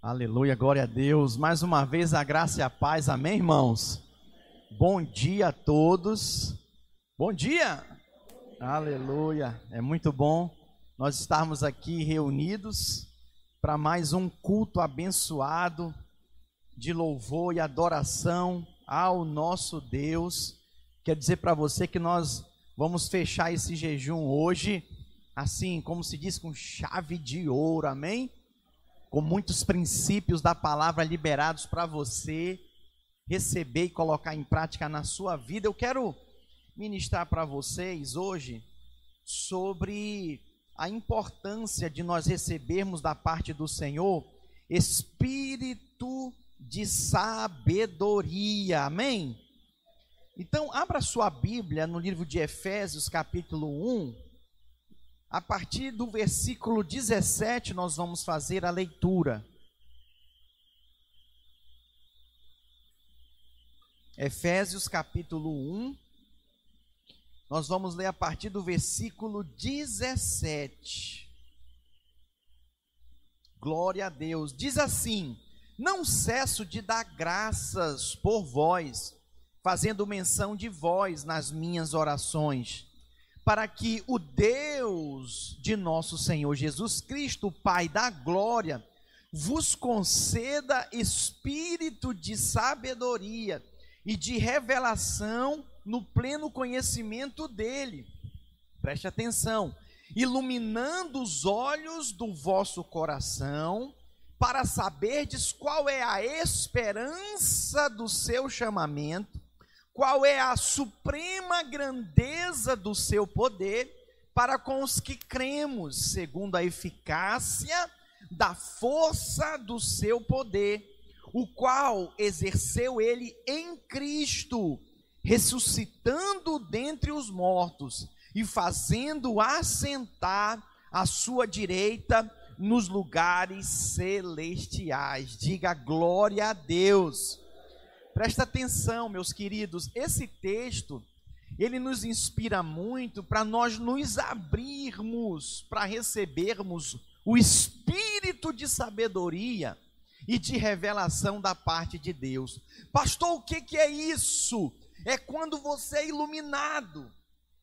Aleluia, glória a Deus. Mais uma vez a graça e a paz, amém, irmãos? Bom dia a todos. Bom dia! Aleluia, é muito bom nós estarmos aqui reunidos para mais um culto abençoado de louvor e adoração ao nosso Deus. Quer dizer para você que nós vamos fechar esse jejum hoje, assim, como se diz, com chave de ouro, amém? Com muitos princípios da palavra liberados para você receber e colocar em prática na sua vida. Eu quero ministrar para vocês hoje sobre a importância de nós recebermos da parte do Senhor espírito de sabedoria. Amém? Então, abra sua Bíblia no livro de Efésios, capítulo 1 a partir do versículo 17, nós vamos fazer a leitura. Efésios capítulo 1. Nós vamos ler a partir do versículo 17. Glória a Deus. Diz assim: Não cesso de dar graças por vós, fazendo menção de vós nas minhas orações para que o Deus de nosso Senhor Jesus Cristo, Pai da glória, vos conceda espírito de sabedoria e de revelação no pleno conhecimento dele. Preste atenção, iluminando os olhos do vosso coração, para saberdes qual é a esperança do seu chamamento qual é a suprema grandeza do seu poder para com os que cremos, segundo a eficácia da força do seu poder, o qual exerceu ele em Cristo, ressuscitando dentre os mortos e fazendo assentar à sua direita nos lugares celestiais. Diga glória a Deus. Presta atenção, meus queridos, esse texto ele nos inspira muito para nós nos abrirmos para recebermos o espírito de sabedoria e de revelação da parte de Deus. Pastor, o que, que é isso? É quando você é iluminado.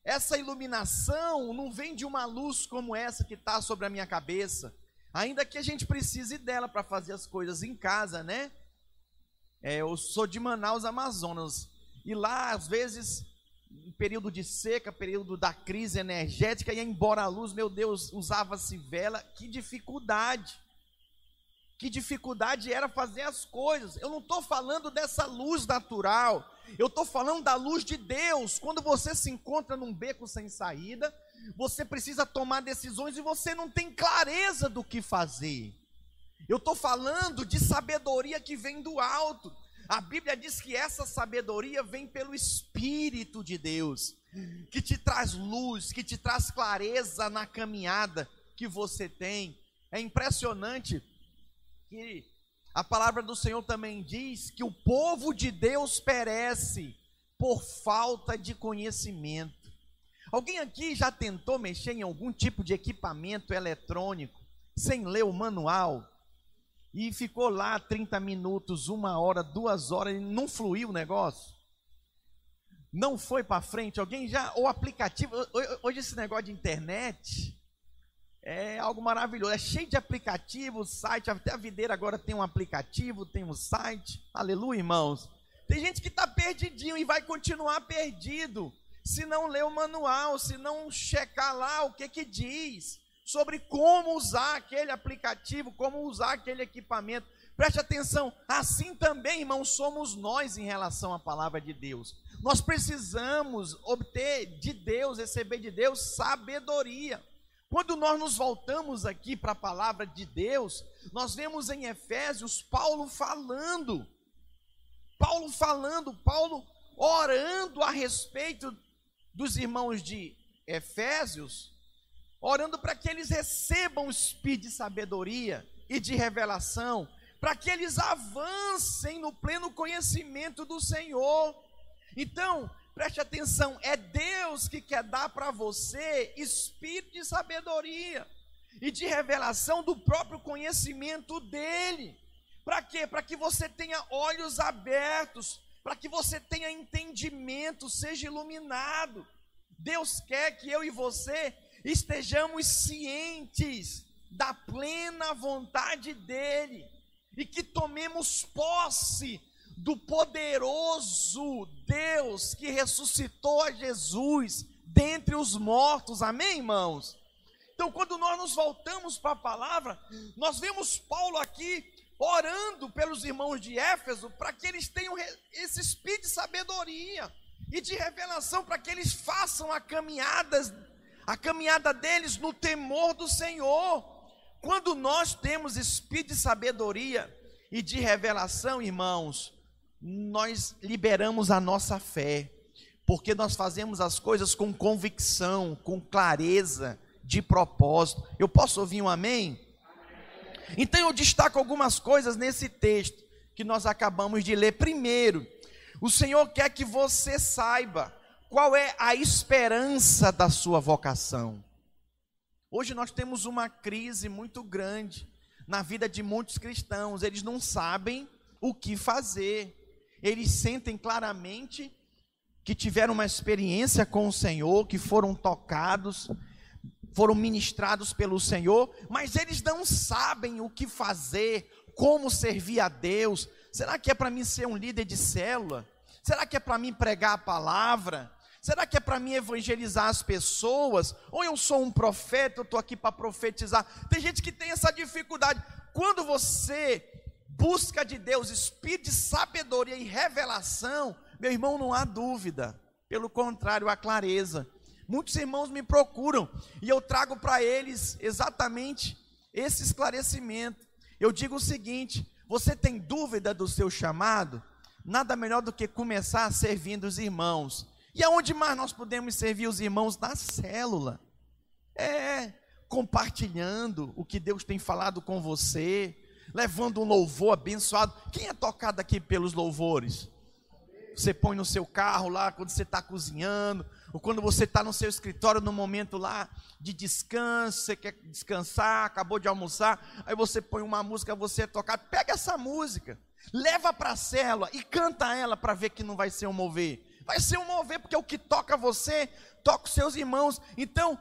Essa iluminação não vem de uma luz como essa que está sobre a minha cabeça, ainda que a gente precise dela para fazer as coisas em casa, né? É, eu sou de Manaus, Amazonas. E lá, às vezes, período de seca, período da crise energética, ia embora a luz, meu Deus, usava-se vela. Que dificuldade. Que dificuldade era fazer as coisas. Eu não estou falando dessa luz natural. Eu estou falando da luz de Deus. Quando você se encontra num beco sem saída, você precisa tomar decisões e você não tem clareza do que fazer. Eu estou falando de sabedoria que vem do alto. A Bíblia diz que essa sabedoria vem pelo Espírito de Deus, que te traz luz, que te traz clareza na caminhada que você tem. É impressionante que a palavra do Senhor também diz que o povo de Deus perece por falta de conhecimento. Alguém aqui já tentou mexer em algum tipo de equipamento eletrônico sem ler o manual? E ficou lá 30 minutos, uma hora, duas horas, e não fluiu o negócio. Não foi para frente. Alguém já. O aplicativo. Hoje esse negócio de internet é algo maravilhoso. É cheio de aplicativos, site. Até a videira agora tem um aplicativo, tem um site. Aleluia, irmãos. Tem gente que está perdidinho e vai continuar perdido. Se não ler o manual, se não checar lá o que que diz sobre como usar aquele aplicativo, como usar aquele equipamento. Preste atenção, assim também, irmãos, somos nós em relação à palavra de Deus. Nós precisamos obter de Deus, receber de Deus sabedoria. Quando nós nos voltamos aqui para a palavra de Deus, nós vemos em Efésios Paulo falando, Paulo falando, Paulo orando a respeito dos irmãos de Efésios, orando para que eles recebam o espírito de sabedoria e de revelação, para que eles avancem no pleno conhecimento do Senhor. Então, preste atenção, é Deus que quer dar para você espírito de sabedoria e de revelação do próprio conhecimento dele. Para quê? Para que você tenha olhos abertos, para que você tenha entendimento, seja iluminado. Deus quer que eu e você estejamos cientes da plena vontade dEle e que tomemos posse do poderoso Deus que ressuscitou a Jesus dentre os mortos. Amém, irmãos? Então, quando nós nos voltamos para a palavra, nós vemos Paulo aqui orando pelos irmãos de Éfeso para que eles tenham esse espírito de sabedoria e de revelação para que eles façam a caminhada, a caminhada deles no temor do Senhor. Quando nós temos espírito de sabedoria e de revelação, irmãos, nós liberamos a nossa fé, porque nós fazemos as coisas com convicção, com clareza de propósito. Eu posso ouvir um amém? Então eu destaco algumas coisas nesse texto que nós acabamos de ler. Primeiro, o Senhor quer que você saiba qual é a esperança da sua vocação. Hoje nós temos uma crise muito grande na vida de muitos cristãos, eles não sabem o que fazer. Eles sentem claramente que tiveram uma experiência com o Senhor, que foram tocados, foram ministrados pelo Senhor, mas eles não sabem o que fazer, como servir a Deus. Será que é para mim ser um líder de célula? Será que é para mim pregar a palavra? Será que é para mim evangelizar as pessoas? Ou eu sou um profeta, eu estou aqui para profetizar? Tem gente que tem essa dificuldade. Quando você busca de Deus espírito de sabedoria e revelação, meu irmão, não há dúvida. Pelo contrário, há clareza. Muitos irmãos me procuram e eu trago para eles exatamente esse esclarecimento. Eu digo o seguinte: você tem dúvida do seu chamado? Nada melhor do que começar servindo os irmãos. E aonde mais nós podemos servir os irmãos? Na célula. É, compartilhando o que Deus tem falado com você, levando um louvor abençoado. Quem é tocado aqui pelos louvores? Você põe no seu carro lá quando você está cozinhando, ou quando você está no seu escritório no momento lá de descanso, você quer descansar, acabou de almoçar, aí você põe uma música, você é tocado, pega essa música, leva para a célula e canta ela para ver que não vai ser um mover. Vai ser um mover, porque o que toca você, toca os seus irmãos. Então,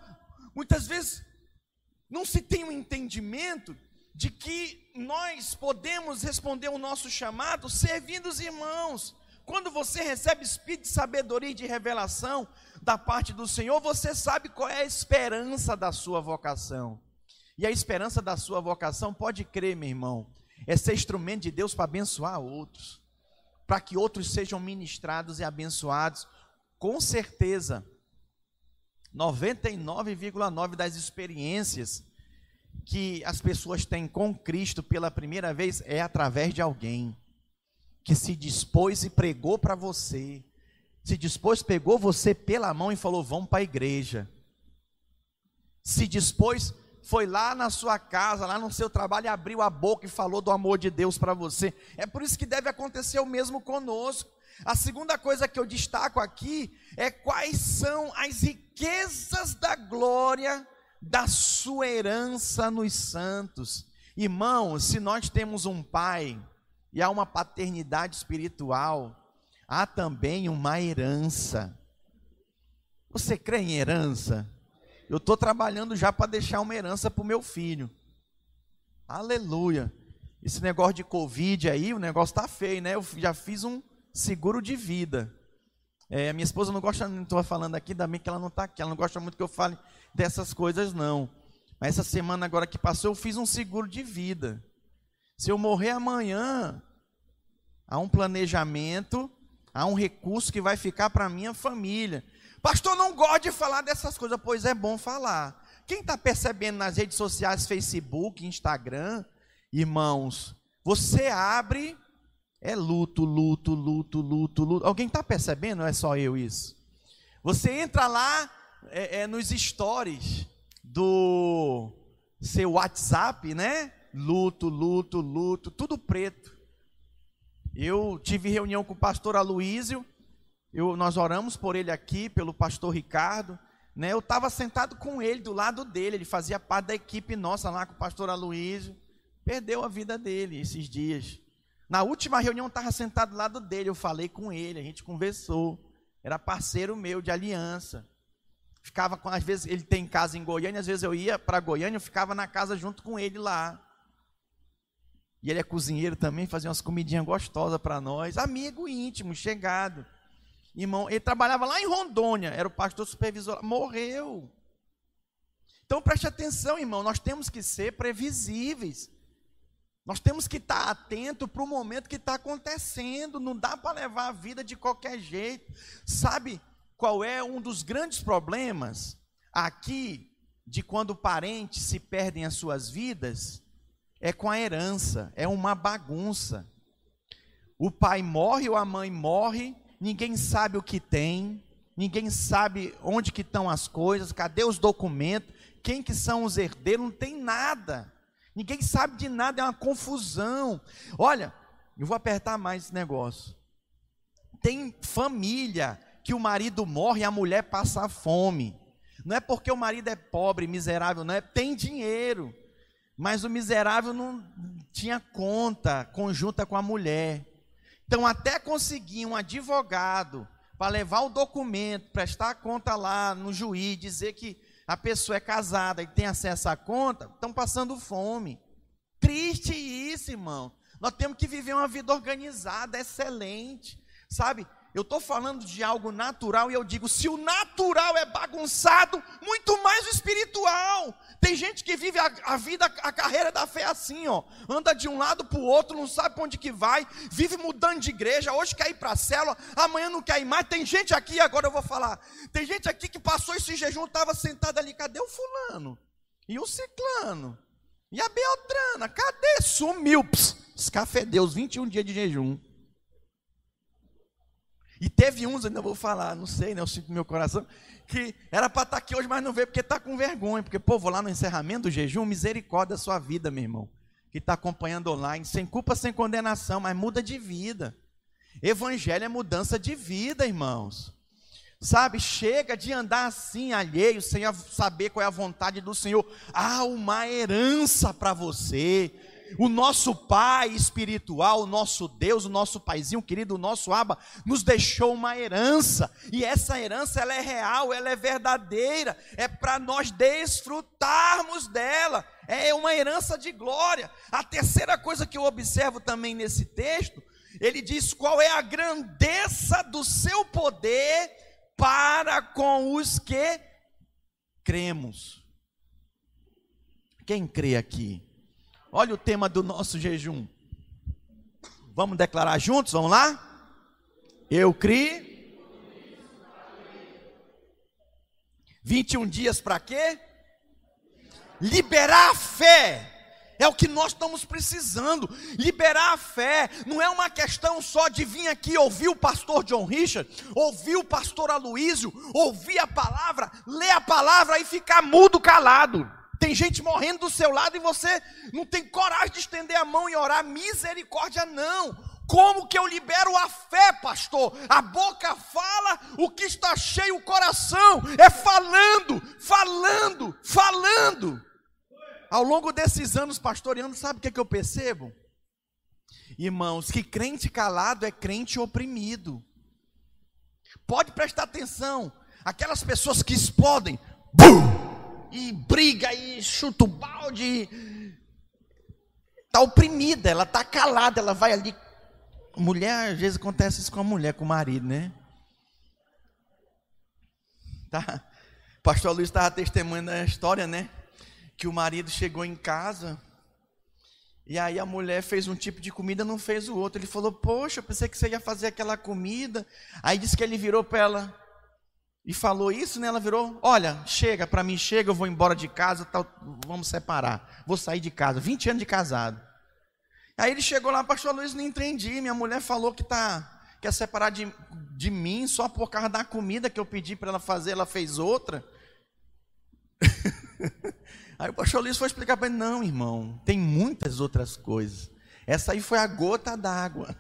muitas vezes, não se tem um entendimento de que nós podemos responder o nosso chamado servindo os irmãos. Quando você recebe espírito de sabedoria e de revelação, da parte do Senhor, você sabe qual é a esperança da sua vocação. E a esperança da sua vocação, pode crer, meu irmão, é ser instrumento de Deus para abençoar outros, para que outros sejam ministrados e abençoados. Com certeza, 99,9 das experiências que as pessoas têm com Cristo pela primeira vez é através de alguém que se dispôs e pregou para você, se dispôs, pegou você pela mão e falou: Vamos para a igreja. Se dispôs, foi lá na sua casa, lá no seu trabalho, abriu a boca e falou do amor de Deus para você. É por isso que deve acontecer o mesmo conosco. A segunda coisa que eu destaco aqui é quais são as riquezas da glória da sua herança nos santos. Irmãos, se nós temos um pai e há uma paternidade espiritual, há também uma herança. Você crê em herança? Eu estou trabalhando já para deixar uma herança para o meu filho. Aleluia. Esse negócio de Covid aí, o negócio está feio, né? Eu já fiz um seguro de vida. É, minha esposa não gosta, não estou falando aqui, ainda bem que ela não está aqui, ela não gosta muito que eu fale dessas coisas, não. Mas essa semana agora que passou, eu fiz um seguro de vida. Se eu morrer amanhã, há um planejamento Há um recurso que vai ficar para minha família. Pastor, não gosta de falar dessas coisas, pois é bom falar. Quem está percebendo nas redes sociais, Facebook, Instagram, irmãos, você abre, é luto, luto, luto, luto, luto. Alguém está percebendo? Não é só eu isso. Você entra lá é, é, nos stories do seu WhatsApp, né? Luto, luto, luto, tudo preto. Eu tive reunião com o pastor Aloísio, eu, nós oramos por ele aqui, pelo pastor Ricardo. Né? Eu estava sentado com ele, do lado dele, ele fazia parte da equipe nossa lá com o pastor Aloísio. Perdeu a vida dele esses dias. Na última reunião, eu estava sentado do lado dele, eu falei com ele, a gente conversou. Era parceiro meu de aliança. Ficava com, às vezes, ele tem casa em Goiânia, às vezes eu ia para Goiânia, eu ficava na casa junto com ele lá. E ele é cozinheiro também, fazia umas comidinhas gostosas para nós. Amigo íntimo, chegado. Irmão, ele trabalhava lá em Rondônia, era o pastor supervisor, morreu. Então preste atenção, irmão, nós temos que ser previsíveis. Nós temos que estar atento para o momento que está acontecendo. Não dá para levar a vida de qualquer jeito. Sabe qual é um dos grandes problemas aqui de quando parentes se perdem as suas vidas? É com a herança, é uma bagunça. O pai morre ou a mãe morre, ninguém sabe o que tem, ninguém sabe onde que estão as coisas, cadê os documentos, quem que são os herdeiros, não tem nada. Ninguém sabe de nada, é uma confusão. Olha, eu vou apertar mais esse negócio. Tem família que o marido morre e a mulher passa fome. Não é porque o marido é pobre, miserável, não é, tem dinheiro. Mas o miserável não tinha conta conjunta com a mulher. Então, até conseguir um advogado para levar o documento, prestar conta lá no juiz, dizer que a pessoa é casada e tem acesso à conta, estão passando fome. Triste isso, irmão. Nós temos que viver uma vida organizada, excelente. Sabe? Eu estou falando de algo natural e eu digo: se o natural é bagunçado, muito mais o espiritual. Tem gente que vive a, a vida, a carreira da fé assim, ó, anda de um lado para o outro, não sabe para onde que vai, vive mudando de igreja. Hoje quer ir para a célula, amanhã não quer ir mais. Tem gente aqui, agora eu vou falar. Tem gente aqui que passou esse jejum, estava sentado ali, cadê o fulano? E o ciclano? E a Beltrana? Cadê? Sumiu. Pss, escafedeu os 21 dias de jejum. E teve uns, ainda vou falar, não sei, né? Eu sinto no meu coração, que era para estar tá aqui hoje, mas não veio porque está com vergonha. Porque, pô, vou lá no encerramento do jejum, misericórdia da sua vida, meu irmão. Que está acompanhando online, sem culpa, sem condenação, mas muda de vida. Evangelho é mudança de vida, irmãos. Sabe, chega de andar assim, alheio, sem saber qual é a vontade do Senhor. Há uma herança para você o nosso Pai espiritual, o nosso Deus, o nosso Paizinho querido, o nosso Abba, nos deixou uma herança, e essa herança ela é real, ela é verdadeira, é para nós desfrutarmos dela, é uma herança de glória. A terceira coisa que eu observo também nesse texto, ele diz qual é a grandeza do seu poder para com os que cremos. Quem crê aqui? Olha o tema do nosso jejum. Vamos declarar juntos? Vamos lá? Eu criei. 21 dias para quê? Liberar a fé. É o que nós estamos precisando. Liberar a fé. Não é uma questão só de vir aqui ouvir o pastor John Richard, ouvir o pastor Aloísio, ouvir a palavra, ler a palavra e ficar mudo calado. Tem gente morrendo do seu lado e você não tem coragem de estender a mão e orar misericórdia, não. Como que eu libero a fé, pastor? A boca fala, o que está cheio o coração é falando, falando, falando. Ao longo desses anos pastoreando, sabe o que, é que eu percebo? Irmãos, que crente calado é crente oprimido. Pode prestar atenção, aquelas pessoas que explodem, bum, e briga e chuta o balde. Está oprimida, ela está calada, ela vai ali. Mulher, às vezes acontece isso com a mulher, com o marido, né? Tá? O pastor Luiz estava testemunhando a história, né? Que o marido chegou em casa e aí a mulher fez um tipo de comida, não fez o outro. Ele falou: Poxa, eu pensei que você ia fazer aquela comida. Aí disse que ele virou para ela: e falou isso, né? Ela virou: Olha, chega, para mim chega, eu vou embora de casa, vamos separar. Vou sair de casa. 20 anos de casado. Aí ele chegou lá, pastor Luiz, não entendi. Minha mulher falou que tá quer separar de, de mim só por causa da comida que eu pedi para ela fazer, ela fez outra. aí o pastor Luiz foi explicar para ele: Não, irmão, tem muitas outras coisas. Essa aí foi a gota d'água.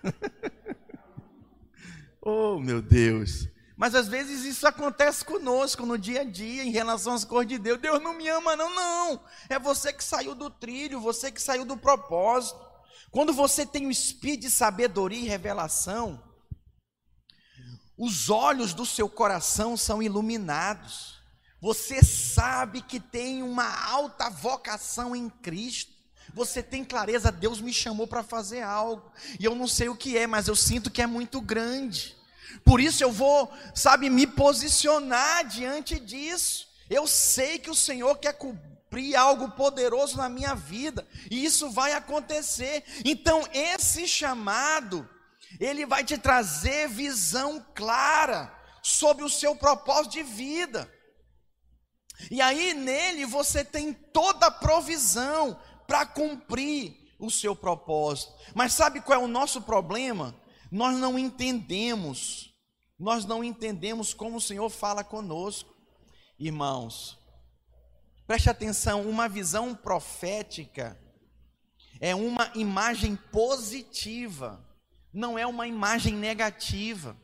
oh, meu Deus. Mas às vezes isso acontece conosco no dia a dia, em relação às coisas de Deus. Deus não me ama, não, não. É você que saiu do trilho, você que saiu do propósito. Quando você tem o espírito de sabedoria e revelação, os olhos do seu coração são iluminados. Você sabe que tem uma alta vocação em Cristo. Você tem clareza, Deus me chamou para fazer algo. E eu não sei o que é, mas eu sinto que é muito grande. Por isso eu vou, sabe, me posicionar diante disso. Eu sei que o Senhor quer cumprir algo poderoso na minha vida, e isso vai acontecer. Então, esse chamado, ele vai te trazer visão clara sobre o seu propósito de vida. E aí nele você tem toda a provisão para cumprir o seu propósito. Mas sabe qual é o nosso problema? Nós não entendemos, nós não entendemos como o Senhor fala conosco. Irmãos, preste atenção: uma visão profética é uma imagem positiva, não é uma imagem negativa.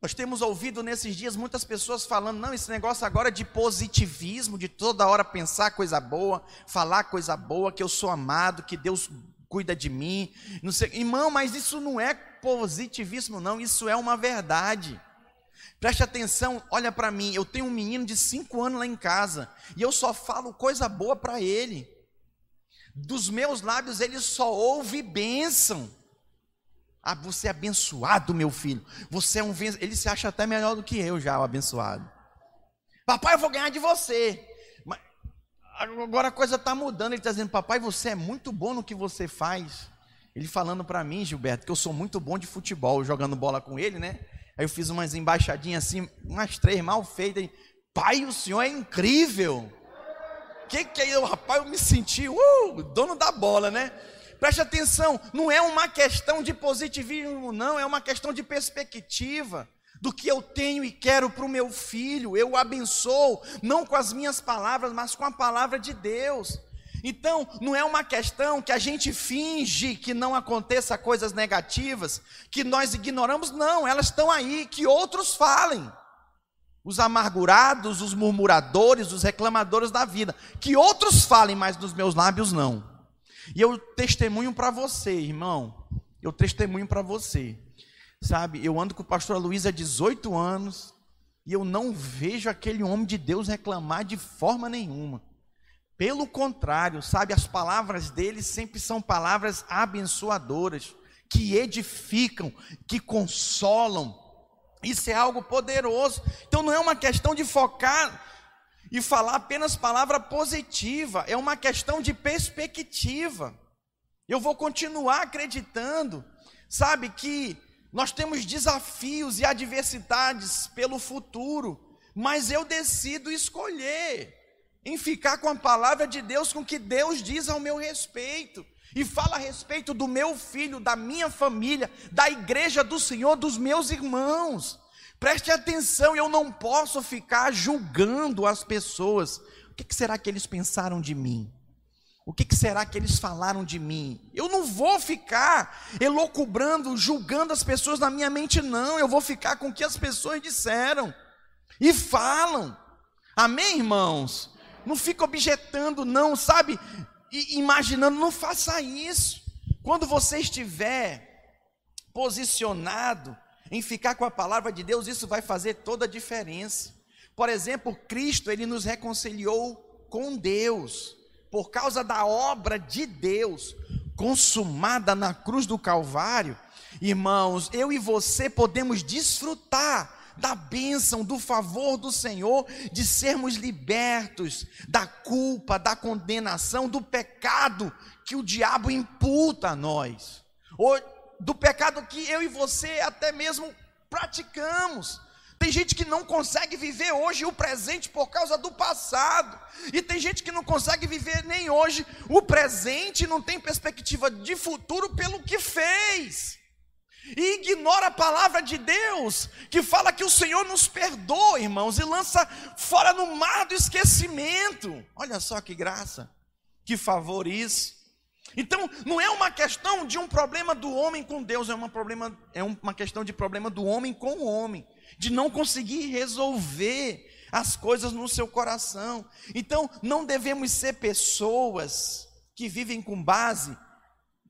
Nós temos ouvido nesses dias muitas pessoas falando, não, esse negócio agora de positivismo, de toda hora pensar coisa boa, falar coisa boa, que eu sou amado, que Deus cuida de mim. Não sei, irmão, mas isso não é positivismo, não, isso é uma verdade. Preste atenção, olha para mim, eu tenho um menino de 5 anos lá em casa, e eu só falo coisa boa para ele. Dos meus lábios ele só ouve bênção. Ah, você é abençoado, meu filho. Você é um Ele se acha até melhor do que eu já, o abençoado. Papai, eu vou ganhar de você. Mas agora a coisa está mudando. Ele está dizendo, papai, você é muito bom no que você faz. Ele falando para mim, Gilberto, que eu sou muito bom de futebol, jogando bola com ele, né? Aí eu fiz umas embaixadinhas assim, umas três mal feitas. Pai, o senhor é incrível. Que que é? Eu, rapaz, eu me senti, uh, dono da bola, né? Preste atenção, não é uma questão de positivismo, não, é uma questão de perspectiva do que eu tenho e quero para o meu filho. Eu o abençoo, não com as minhas palavras, mas com a palavra de Deus. Então, não é uma questão que a gente finge que não aconteça coisas negativas, que nós ignoramos, não, elas estão aí, que outros falem. Os amargurados, os murmuradores, os reclamadores da vida, que outros falem, mas nos meus lábios não. E eu testemunho para você, irmão. Eu testemunho para você. Sabe, eu ando com o pastor Luiz há 18 anos e eu não vejo aquele homem de Deus reclamar de forma nenhuma. Pelo contrário, sabe, as palavras dele sempre são palavras abençoadoras, que edificam, que consolam. Isso é algo poderoso. Então não é uma questão de focar e falar apenas palavra positiva, é uma questão de perspectiva. Eu vou continuar acreditando, sabe, que nós temos desafios e adversidades pelo futuro, mas eu decido escolher em ficar com a palavra de Deus, com o que Deus diz ao meu respeito. E fala a respeito do meu filho, da minha família, da igreja do Senhor, dos meus irmãos. Preste atenção, eu não posso ficar julgando as pessoas. O que será que eles pensaram de mim? O que será que eles falaram de mim? Eu não vou ficar elocubrando, julgando as pessoas na minha mente, não. Eu vou ficar com o que as pessoas disseram e falam. Amém, irmãos? Não fica objetando, não, sabe? E imaginando, não faça isso. Quando você estiver posicionado em ficar com a palavra de Deus, isso vai fazer toda a diferença. Por exemplo, Cristo, ele nos reconciliou com Deus, por causa da obra de Deus consumada na cruz do Calvário. Irmãos, eu e você podemos desfrutar da bênção, do favor do Senhor, de sermos libertos da culpa, da condenação, do pecado que o diabo imputa a nós do pecado que eu e você até mesmo praticamos. Tem gente que não consegue viver hoje o presente por causa do passado. E tem gente que não consegue viver nem hoje o presente, não tem perspectiva de futuro pelo que fez. E ignora a palavra de Deus, que fala que o Senhor nos perdoa, irmãos, e lança fora no mar do esquecimento. Olha só que graça, que favor isso. Então, não é uma questão de um problema do homem com Deus, é uma, problema, é uma questão de problema do homem com o homem, de não conseguir resolver as coisas no seu coração. Então, não devemos ser pessoas que vivem com base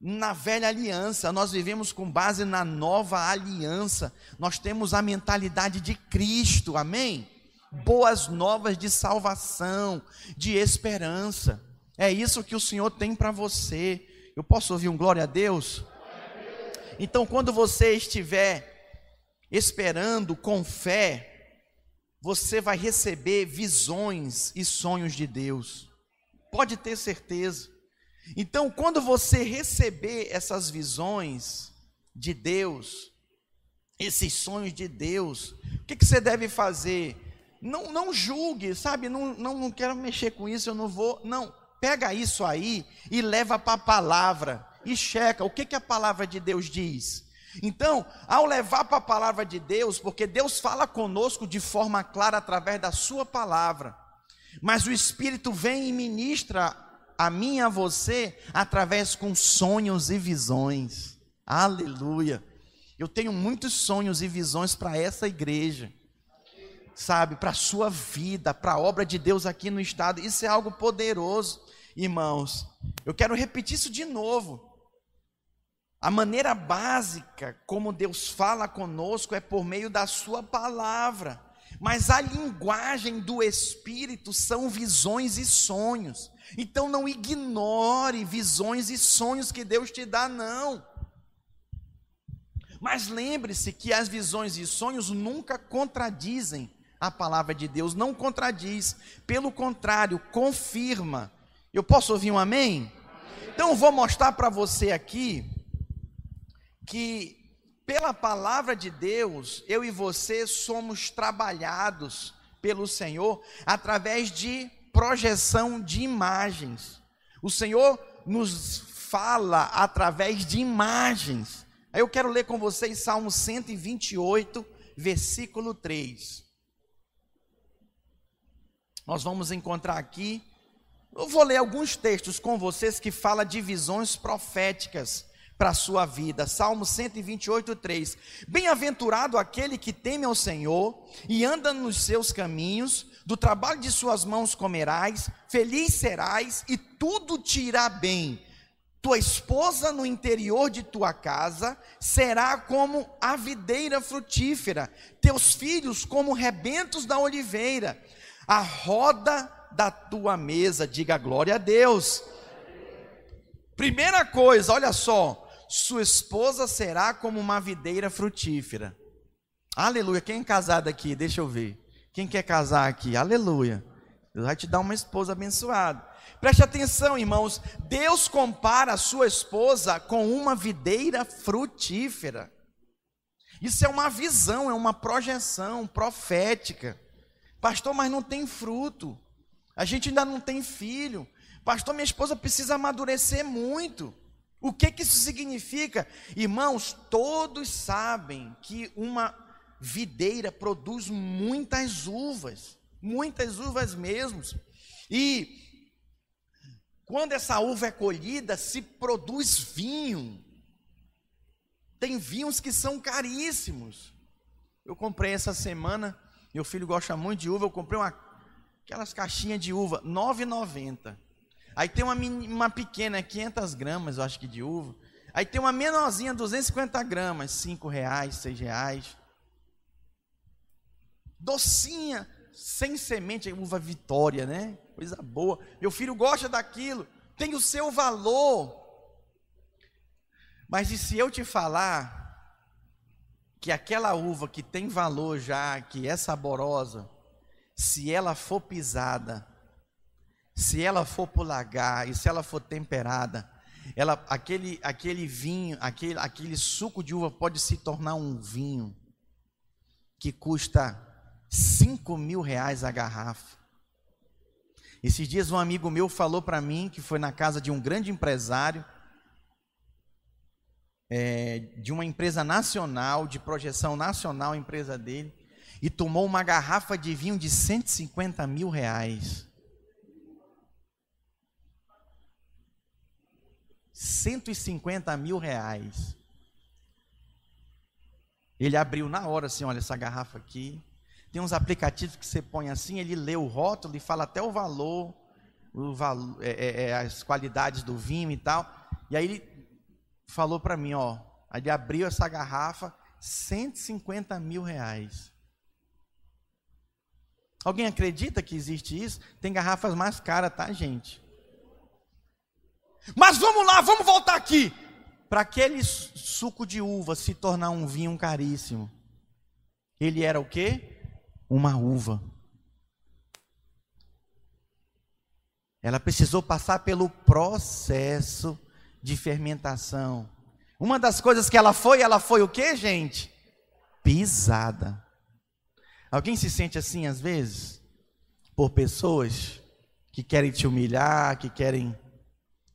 na velha aliança, nós vivemos com base na nova aliança. Nós temos a mentalidade de Cristo, amém? Boas novas de salvação, de esperança. É isso que o Senhor tem para você. Eu posso ouvir um glória a Deus? Então, quando você estiver esperando com fé, você vai receber visões e sonhos de Deus. Pode ter certeza. Então, quando você receber essas visões de Deus, esses sonhos de Deus, o que, que você deve fazer? Não, não julgue, sabe? Não, não, não quero mexer com isso, eu não vou. Não, pega isso aí e leva para a palavra e checa o que, que a palavra de Deus diz. Então, ao levar para a palavra de Deus, porque Deus fala conosco de forma clara através da Sua palavra, mas o Espírito vem e ministra a mim e a você através com sonhos e visões. Aleluia. Eu tenho muitos sonhos e visões para essa igreja. Sabe, para a sua vida, para a obra de Deus aqui no estado. Isso é algo poderoso, irmãos. Eu quero repetir isso de novo. A maneira básica como Deus fala conosco é por meio da Sua palavra, mas a linguagem do Espírito são visões e sonhos. Então não ignore visões e sonhos que Deus te dá, não. Mas lembre-se que as visões e sonhos nunca contradizem a palavra de Deus, não contradiz, pelo contrário, confirma. Eu posso ouvir um amém? Então eu vou mostrar para você aqui que pela palavra de Deus, eu e você somos trabalhados pelo Senhor através de projeção de imagens. O Senhor nos fala através de imagens. Eu quero ler com vocês Salmo 128, versículo 3. Nós vamos encontrar aqui, eu vou ler alguns textos com vocês que fala de visões proféticas para a sua vida. Salmo 128, 3. Bem-aventurado aquele que teme ao Senhor e anda nos seus caminhos, do trabalho de suas mãos comerás, feliz serás e tudo te irá bem. Tua esposa no interior de tua casa será como a videira frutífera, teus filhos como rebentos da oliveira, a roda da tua mesa, diga glória a Deus. Primeira coisa, olha só, sua esposa será como uma videira frutífera. Aleluia. Quem é casado aqui? Deixa eu ver. Quem quer casar aqui? Aleluia. Deus vai te dar uma esposa abençoada. Preste atenção, irmãos. Deus compara a sua esposa com uma videira frutífera. Isso é uma visão, é uma projeção profética. Pastor, mas não tem fruto. A gente ainda não tem filho. Pastor, minha esposa precisa amadurecer muito. O que, que isso significa? Irmãos, todos sabem que uma videira produz muitas uvas, muitas uvas mesmo. E quando essa uva é colhida, se produz vinho. Tem vinhos que são caríssimos. Eu comprei essa semana, meu filho gosta muito de uva, eu comprei uma, aquelas caixinhas de uva, R$ 9,90. Aí tem uma, uma pequena, 500 gramas, eu acho que de uva. Aí tem uma menorzinha, 250 gramas, 5 reais, 6 reais. Docinha, sem semente, uva vitória, né? Coisa boa. Meu filho gosta daquilo, tem o seu valor. Mas e se eu te falar que aquela uva que tem valor já, que é saborosa, se ela for pisada, se ela for por lagar e se ela for temperada, ela, aquele, aquele vinho, aquele, aquele suco de uva pode se tornar um vinho que custa 5 mil reais a garrafa. Esses dias um amigo meu falou para mim que foi na casa de um grande empresário, é, de uma empresa nacional, de projeção nacional, a empresa dele, e tomou uma garrafa de vinho de 150 mil reais. 150 mil reais. Ele abriu na hora assim, olha essa garrafa aqui. Tem uns aplicativos que você põe assim, ele lê o rótulo e fala até o valor, o valor é, é, é, as qualidades do vinho e tal. E aí ele falou para mim, ó, ele abriu essa garrafa, 150 mil reais. Alguém acredita que existe isso? Tem garrafas mais caras, tá, gente? Mas vamos lá, vamos voltar aqui. Para aquele suco de uva se tornar um vinho caríssimo, ele era o quê? Uma uva. Ela precisou passar pelo processo de fermentação. Uma das coisas que ela foi, ela foi o quê, gente? Pisada. Alguém se sente assim às vezes? Por pessoas que querem te humilhar, que querem.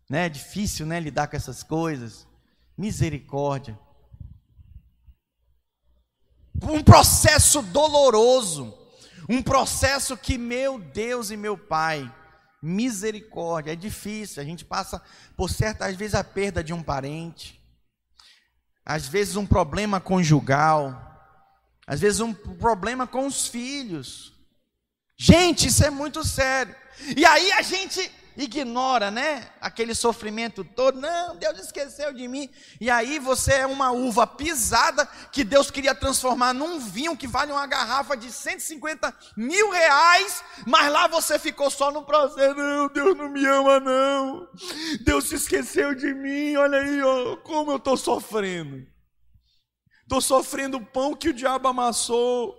Né? É difícil né, lidar com essas coisas. Misericórdia. Um processo doloroso. Um processo que, meu Deus e meu Pai, misericórdia. É difícil, a gente passa por certas vezes a perda de um parente, às vezes um problema conjugal, às vezes um problema com os filhos. Gente, isso é muito sério. E aí a gente ignora, né? Aquele sofrimento todo. Não, Deus esqueceu de mim. E aí você é uma uva pisada que Deus queria transformar num vinho que vale uma garrafa de 150 mil reais, mas lá você ficou só no processo. Não, Deus não me ama, não. Deus se esqueceu de mim. Olha aí, ó, como eu estou sofrendo. Estou sofrendo o pão que o diabo amassou.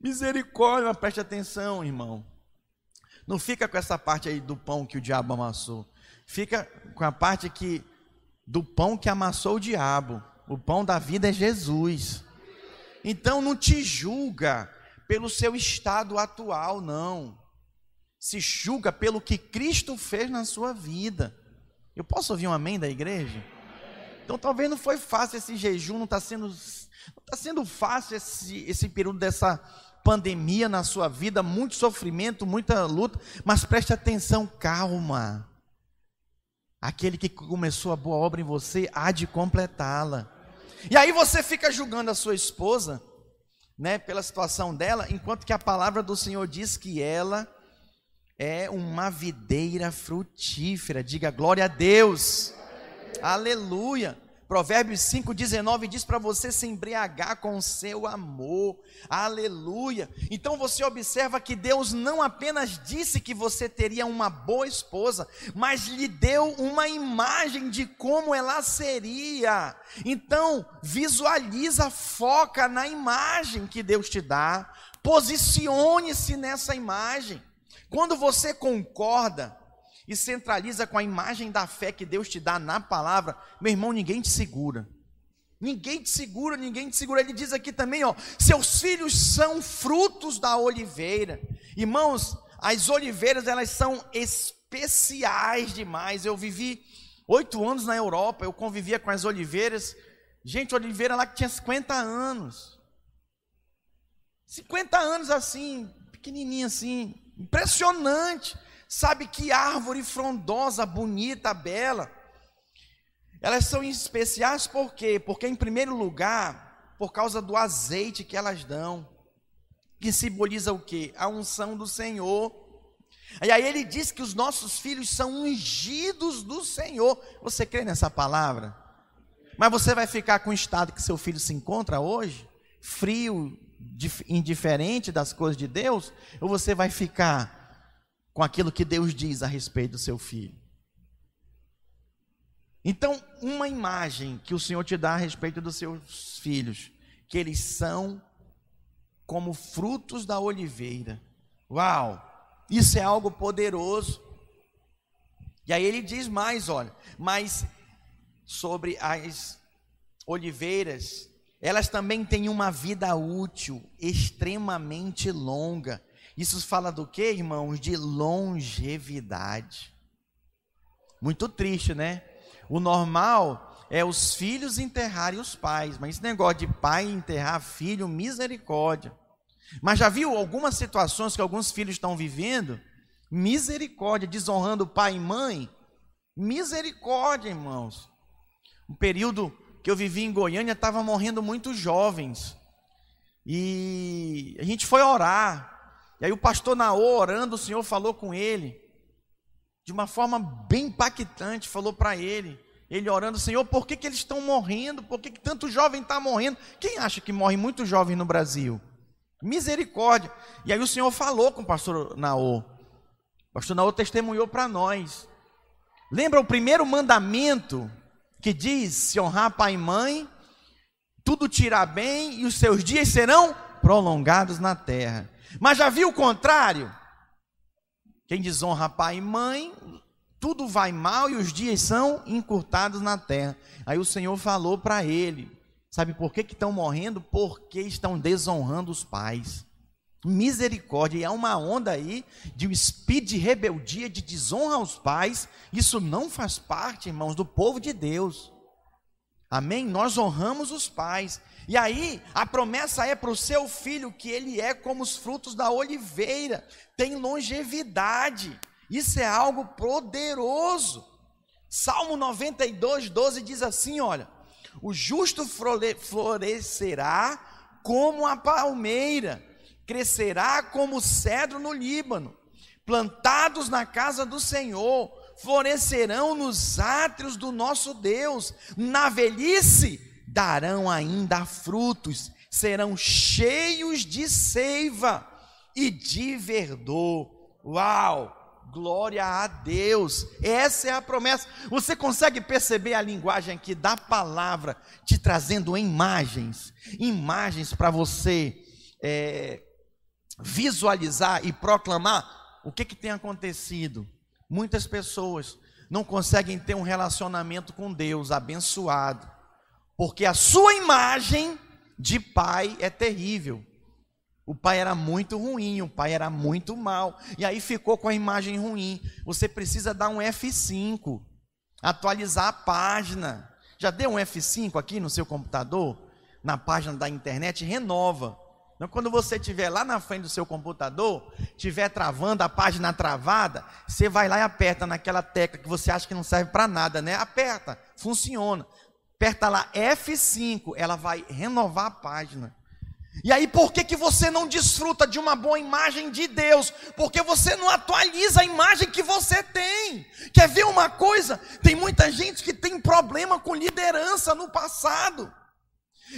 Misericórdia, preste atenção, irmão. Não fica com essa parte aí do pão que o diabo amassou. Fica com a parte que do pão que amassou o diabo. O pão da vida é Jesus. Então não te julga pelo seu estado atual, não. Se julga pelo que Cristo fez na sua vida. Eu posso ouvir um amém da igreja? Então talvez não foi fácil esse jejum, não está sendo, tá sendo fácil esse, esse período dessa pandemia na sua vida, muito sofrimento, muita luta, mas preste atenção, calma. Aquele que começou a boa obra em você há de completá-la. E aí você fica julgando a sua esposa, né, pela situação dela, enquanto que a palavra do Senhor diz que ela é uma videira frutífera. Diga glória a Deus. Aleluia. Provérbios 5,19 diz para você se embriagar com o seu amor. Aleluia. Então você observa que Deus não apenas disse que você teria uma boa esposa, mas lhe deu uma imagem de como ela seria. Então, visualiza, foca na imagem que Deus te dá. Posicione-se nessa imagem. Quando você concorda, e centraliza com a imagem da fé que Deus te dá na palavra, meu irmão, ninguém te segura. Ninguém te segura, ninguém te segura. Ele diz aqui também, ó, seus filhos são frutos da oliveira. Irmãos, as oliveiras elas são especiais demais. Eu vivi oito anos na Europa, eu convivia com as oliveiras. Gente, oliveira lá que tinha 50 anos. 50 anos assim, pequenininha assim, impressionante. Sabe que árvore frondosa, bonita, bela. Elas são especiais por quê? Porque, em primeiro lugar, por causa do azeite que elas dão, que simboliza o quê? A unção do Senhor. E aí ele diz que os nossos filhos são ungidos do Senhor. Você crê nessa palavra? Mas você vai ficar com o estado que seu filho se encontra hoje? Frio, indiferente das coisas de Deus? Ou você vai ficar com aquilo que Deus diz a respeito do seu filho. Então, uma imagem que o Senhor te dá a respeito dos seus filhos, que eles são como frutos da oliveira. Uau! Isso é algo poderoso. E aí ele diz mais, olha, mas sobre as oliveiras, elas também têm uma vida útil extremamente longa. Isso fala do que, irmãos? De longevidade. Muito triste, né? O normal é os filhos enterrarem os pais, mas esse negócio de pai enterrar filho, misericórdia. Mas já viu algumas situações que alguns filhos estão vivendo? Misericórdia, desonrando pai e mãe? Misericórdia, irmãos. Um período que eu vivi em Goiânia, estava morrendo muitos jovens. E a gente foi orar. E aí o pastor Naô, orando, o Senhor falou com ele, de uma forma bem impactante, falou para ele Ele orando, Senhor, por que, que eles estão morrendo? Por que, que tanto jovem está morrendo? Quem acha que morre muito jovem no Brasil? Misericórdia. E aí o Senhor falou com o pastor Naô. O pastor Naô testemunhou para nós. Lembra o primeiro mandamento que diz: se honrar pai e mãe, tudo te irá bem e os seus dias serão prolongados na terra. Mas já viu o contrário? Quem desonra pai e mãe, tudo vai mal e os dias são encurtados na terra. Aí o Senhor falou para ele: Sabe por que estão morrendo? Porque estão desonrando os pais. Misericórdia, e há uma onda aí de um espírito de rebeldia, de desonra aos pais. Isso não faz parte, irmãos, do povo de Deus. Amém? Nós honramos os pais. E aí, a promessa é para o seu filho que ele é como os frutos da oliveira, tem longevidade. Isso é algo poderoso. Salmo 92, 12 diz assim: olha, o justo florescerá como a palmeira, crescerá como o cedro no Líbano, plantados na casa do Senhor, florescerão nos átrios do nosso Deus, na velhice darão ainda frutos, serão cheios de seiva e de verdor. Uau! Glória a Deus, essa é a promessa. Você consegue perceber a linguagem aqui da palavra te trazendo imagens, imagens para você é, visualizar e proclamar o que, que tem acontecido. Muitas pessoas não conseguem ter um relacionamento com Deus abençoado, porque a sua imagem de pai é terrível. O pai era muito ruim, o pai era muito mal. E aí ficou com a imagem ruim. Você precisa dar um F5, atualizar a página. Já deu um F5 aqui no seu computador? Na página da internet? Renova. Então, quando você estiver lá na frente do seu computador, estiver travando, a página travada, você vai lá e aperta naquela tecla que você acha que não serve para nada, né? Aperta, funciona. Aperta lá F5, ela vai renovar a página. E aí, por que, que você não desfruta de uma boa imagem de Deus? Porque você não atualiza a imagem que você tem. Quer ver uma coisa? Tem muita gente que tem problema com liderança no passado.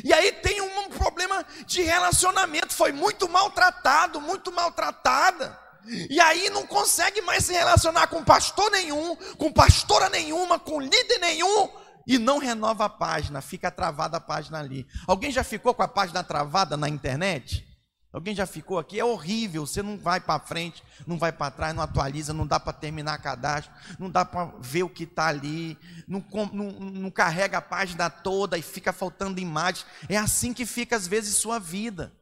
E aí tem um problema de relacionamento, foi muito maltratado, muito maltratada. E aí não consegue mais se relacionar com pastor nenhum, com pastora nenhuma, com líder nenhum, e não renova a página, fica travada a página ali. Alguém já ficou com a página travada na internet? Alguém já ficou aqui? É horrível, você não vai para frente, não vai para trás, não atualiza, não dá para terminar cadastro, não dá para ver o que está ali, não, não, não carrega a página toda e fica faltando imagem. É assim que fica às vezes sua vida.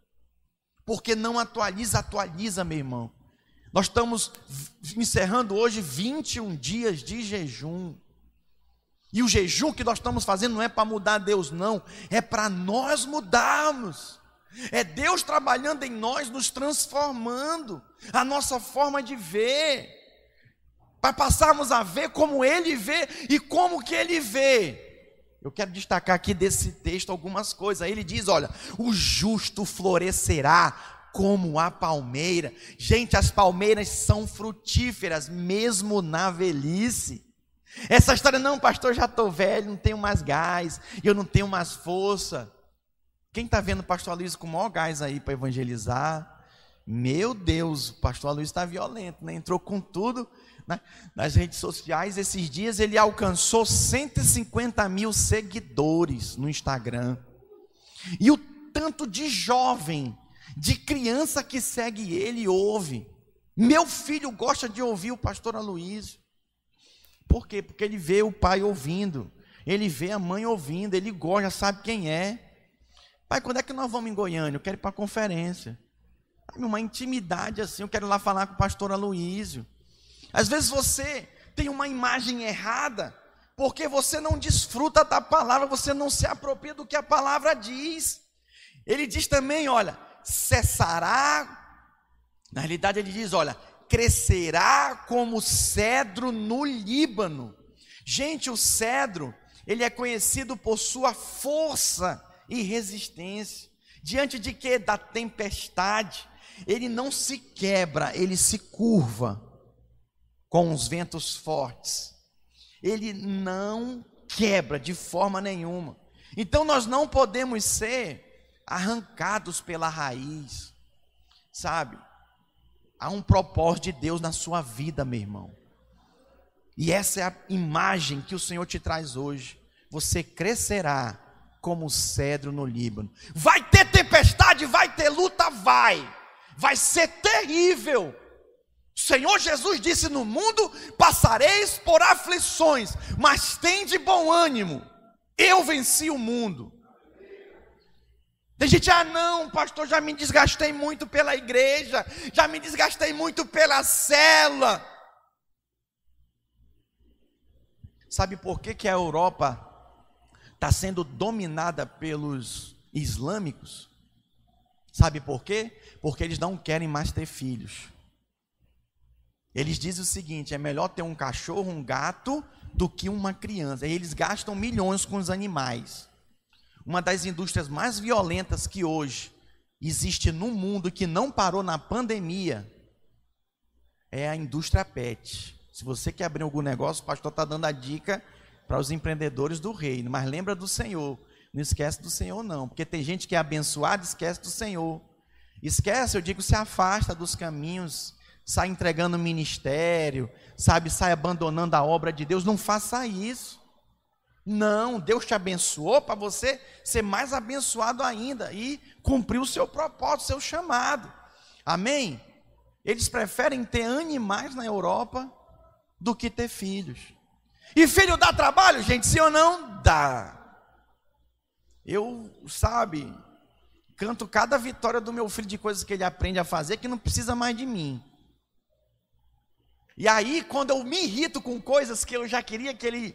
Porque não atualiza, atualiza, meu irmão. Nós estamos encerrando hoje 21 dias de jejum. E o jejum que nós estamos fazendo não é para mudar Deus, não, é para nós mudarmos. É Deus trabalhando em nós, nos transformando, a nossa forma de ver, para passarmos a ver como Ele vê e como que Ele vê. Eu quero destacar aqui desse texto algumas coisas. Ele diz: olha, o justo florescerá como a palmeira. Gente, as palmeiras são frutíferas, mesmo na velhice. Essa história, não, pastor, já estou velho, não tenho mais gás, eu não tenho mais força. Quem está vendo o pastor Luiz com o maior gás aí para evangelizar? Meu Deus, o pastor Luiz está violento, né? entrou com tudo né? nas redes sociais. Esses dias ele alcançou 150 mil seguidores no Instagram. E o tanto de jovem, de criança que segue ele ouve. Meu filho gosta de ouvir o pastor Aloysio. Por quê? Porque ele vê o pai ouvindo, ele vê a mãe ouvindo, ele gosta, sabe quem é. Pai, quando é que nós vamos em Goiânia? Eu quero ir para a conferência. Uma intimidade assim, eu quero ir lá falar com o pastor Aloísio. Às vezes você tem uma imagem errada, porque você não desfruta da palavra, você não se apropria do que a palavra diz. Ele diz também, olha, cessará. Na realidade, ele diz: olha, crescerá como cedro no Líbano. Gente, o cedro, ele é conhecido por sua força e resistência. Diante de que? Da tempestade. Ele não se quebra, ele se curva com os ventos fortes. Ele não quebra de forma nenhuma. Então nós não podemos ser arrancados pela raiz, sabe? Há um propósito de Deus na sua vida, meu irmão. E essa é a imagem que o Senhor te traz hoje. Você crescerá como o cedro no Líbano. Vai ter tempestade, vai ter luta, vai. Vai ser terrível. O Senhor Jesus disse: No mundo passareis por aflições, mas tem de bom ânimo. Eu venci o mundo. Tem gente, ah não, pastor, já me desgastei muito pela igreja, já me desgastei muito pela célula. Sabe por que, que a Europa está sendo dominada pelos islâmicos? Sabe por quê? Porque eles não querem mais ter filhos. Eles dizem o seguinte: é melhor ter um cachorro, um gato, do que uma criança. E eles gastam milhões com os animais. Uma das indústrias mais violentas que hoje existe no mundo, que não parou na pandemia, é a indústria pet. Se você quer abrir algum negócio, o pastor está dando a dica para os empreendedores do reino. Mas lembra do Senhor. Não esquece do Senhor, não. Porque tem gente que é abençoada, esquece do Senhor. Esquece, eu digo, se afasta dos caminhos, sai entregando ministério, sabe, sai abandonando a obra de Deus. Não faça isso. Não, Deus te abençoou para você ser mais abençoado ainda e cumprir o seu propósito, o seu chamado. Amém? Eles preferem ter animais na Europa do que ter filhos. E filho dá trabalho, gente, sim ou não? Dá. Eu, sabe, canto cada vitória do meu filho de coisas que ele aprende a fazer que não precisa mais de mim. E aí, quando eu me irrito com coisas que eu já queria que ele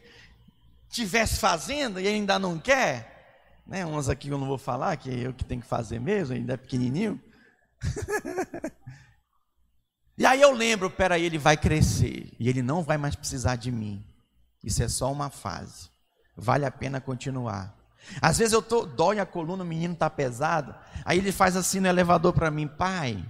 tivesse fazendo e ainda não quer, né? Umas aqui eu não vou falar, que é eu que tenho que fazer mesmo, ainda é pequenininho. e aí eu lembro, peraí, ele vai crescer e ele não vai mais precisar de mim. Isso é só uma fase. Vale a pena continuar. Às vezes eu tô dói a coluna, o menino está pesado. Aí ele faz assim no elevador para mim, pai.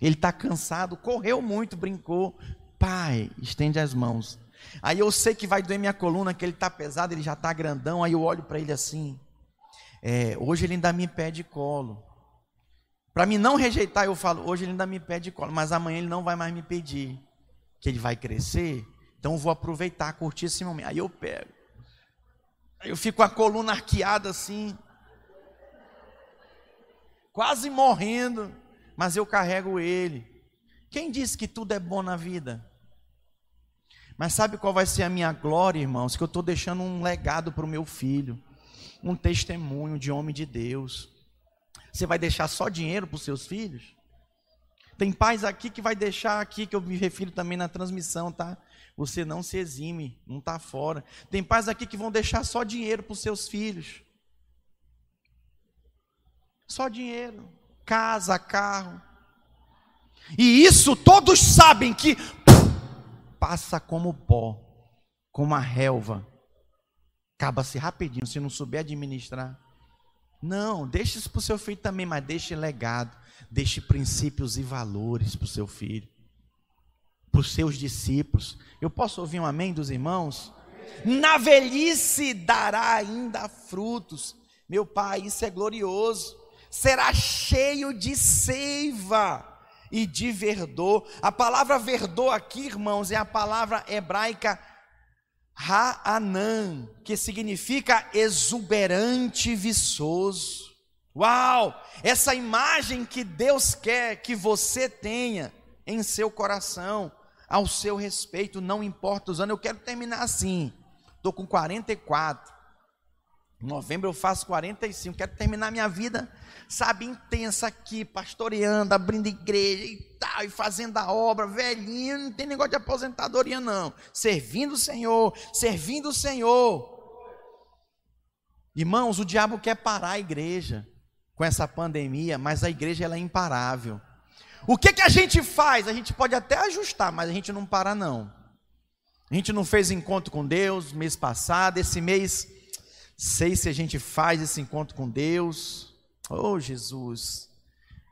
Ele está cansado, correu muito, brincou. Pai, estende as mãos. Aí eu sei que vai doer minha coluna, que ele está pesado, ele já está grandão. Aí eu olho para ele assim. É, hoje ele ainda me pede colo. Para mim não rejeitar, eu falo, hoje ele ainda me pede colo, mas amanhã ele não vai mais me pedir. Que ele vai crescer então eu vou aproveitar, curtir esse momento. Aí eu pego. Aí eu fico com a coluna arqueada assim. Quase morrendo. Mas eu carrego ele. Quem disse que tudo é bom na vida? Mas sabe qual vai ser a minha glória, irmãos? Que eu estou deixando um legado para o meu filho. Um testemunho de homem de Deus. Você vai deixar só dinheiro para os seus filhos? Tem pais aqui que vai deixar aqui, que eu me refiro também na transmissão, tá? Você não se exime, não está fora. Tem pais aqui que vão deixar só dinheiro para os seus filhos. Só dinheiro. Casa, carro. E isso todos sabem que passa como pó, como a relva. Acaba-se rapidinho, se não souber administrar. Não, deixe isso para o seu filho também, mas deixe legado, deixe princípios e valores para o seu filho para os seus discípulos. Eu posso ouvir um amém dos irmãos? Na velhice dará ainda frutos. Meu Pai, isso é glorioso. Será cheio de seiva e de verdor. A palavra verdor aqui, irmãos, é a palavra hebraica Ha'anan, que significa exuberante viçoso. Uau! Essa imagem que Deus quer que você tenha em seu coração ao seu respeito, não importa os anos. Eu quero terminar assim. Estou com 44. Em novembro eu faço 45. Quero terminar minha vida, sabe, intensa aqui, pastoreando, abrindo igreja e tal, e fazendo a obra, velhinho. Não tem negócio de aposentadoria, não. Servindo o Senhor, servindo o Senhor. Irmãos, o diabo quer parar a igreja com essa pandemia, mas a igreja ela é imparável. O que, que a gente faz? A gente pode até ajustar, mas a gente não para não. A gente não fez encontro com Deus mês passado, esse mês, sei se a gente faz esse encontro com Deus. Oh, Jesus.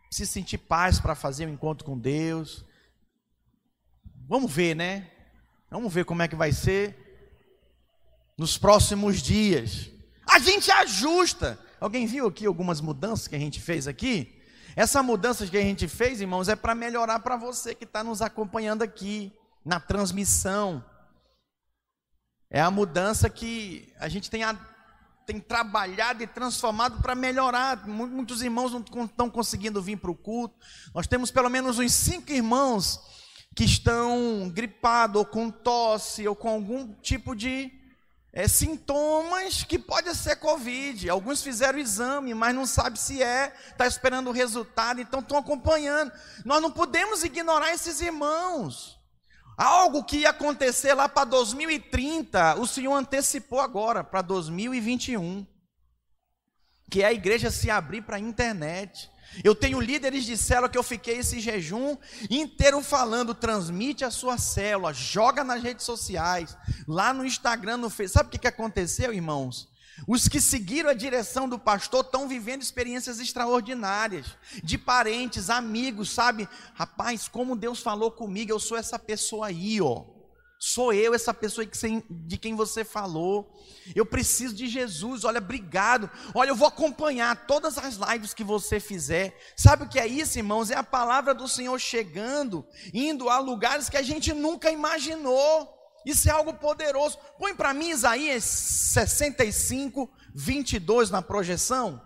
Precisa sentir paz para fazer o um encontro com Deus. Vamos ver, né? Vamos ver como é que vai ser. nos próximos dias. A gente ajusta. Alguém viu aqui algumas mudanças que a gente fez aqui? Essa mudança que a gente fez, irmãos, é para melhorar para você que está nos acompanhando aqui na transmissão. É a mudança que a gente tem, a, tem trabalhado e transformado para melhorar. Muitos irmãos não estão conseguindo vir para o culto. Nós temos pelo menos uns cinco irmãos que estão gripados, ou com tosse, ou com algum tipo de é, sintomas que pode ser Covid. Alguns fizeram exame, mas não sabe se é, está esperando o resultado, então estão acompanhando. Nós não podemos ignorar esses irmãos. Algo que ia acontecer lá para 2030, o Senhor antecipou agora para 2021. Que é a igreja se abrir para a internet. Eu tenho líderes de célula que eu fiquei esse jejum inteiro falando, transmite a sua célula, joga nas redes sociais, lá no Instagram, no Facebook. Sabe o que aconteceu, irmãos? Os que seguiram a direção do pastor estão vivendo experiências extraordinárias, de parentes, amigos, sabe? Rapaz, como Deus falou comigo, eu sou essa pessoa aí, ó. Sou eu essa pessoa de quem você falou. Eu preciso de Jesus. Olha, obrigado. Olha, eu vou acompanhar todas as lives que você fizer. Sabe o que é isso, irmãos? É a palavra do Senhor chegando, indo a lugares que a gente nunca imaginou. Isso é algo poderoso. Põe para mim Isaías 65, 22 na projeção.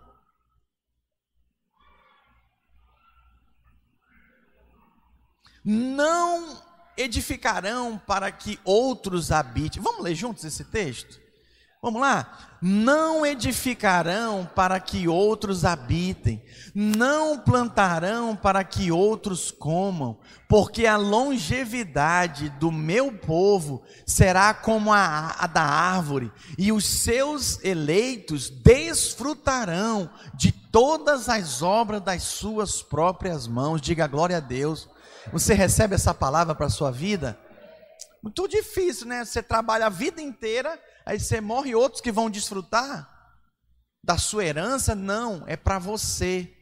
Não edificarão para que outros habitem. Vamos ler juntos esse texto? Vamos lá? Não edificarão para que outros habitem, não plantarão para que outros comam, porque a longevidade do meu povo será como a, a da árvore, e os seus eleitos desfrutarão de todas as obras das suas próprias mãos. Diga glória a Deus. Você recebe essa palavra para a sua vida? Muito difícil, né? Você trabalha a vida inteira aí você morre e outros que vão desfrutar da sua herança, não, é para você,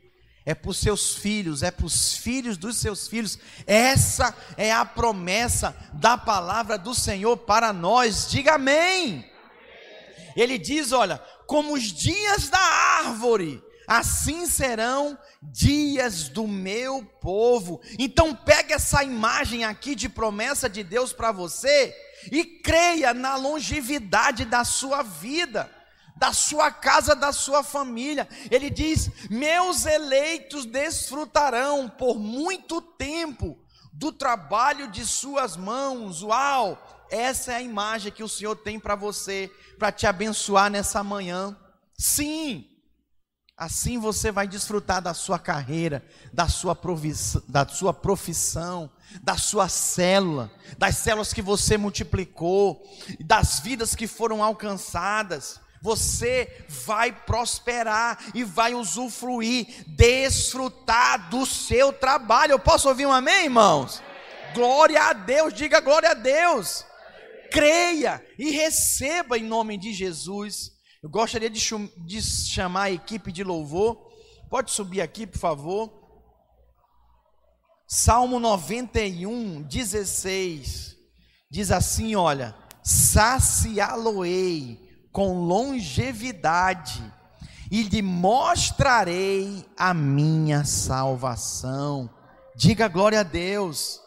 é para os seus filhos, é para os filhos dos seus filhos. Essa é a promessa da palavra do Senhor para nós. Diga amém. Ele diz: olha, como os dias da árvore, assim serão dias do meu povo. Então pegue essa imagem aqui de promessa de Deus para você e creia na longevidade da sua vida, da sua casa, da sua família. Ele diz: Meus eleitos desfrutarão por muito tempo do trabalho de suas mãos. Uau! Essa é a imagem que o Senhor tem para você, para te abençoar nessa manhã. Sim, Assim você vai desfrutar da sua carreira, da sua, da sua profissão, da sua célula, das células que você multiplicou, das vidas que foram alcançadas. Você vai prosperar e vai usufruir, desfrutar do seu trabalho. Eu posso ouvir um amém, irmãos? Glória a Deus, diga glória a Deus. Creia e receba em nome de Jesus. Eu gostaria de, de chamar a equipe de louvor. Pode subir aqui, por favor. Salmo 91, 16. Diz assim: Olha, saciá-lo-ei com longevidade e lhe mostrarei a minha salvação. Diga glória a Deus.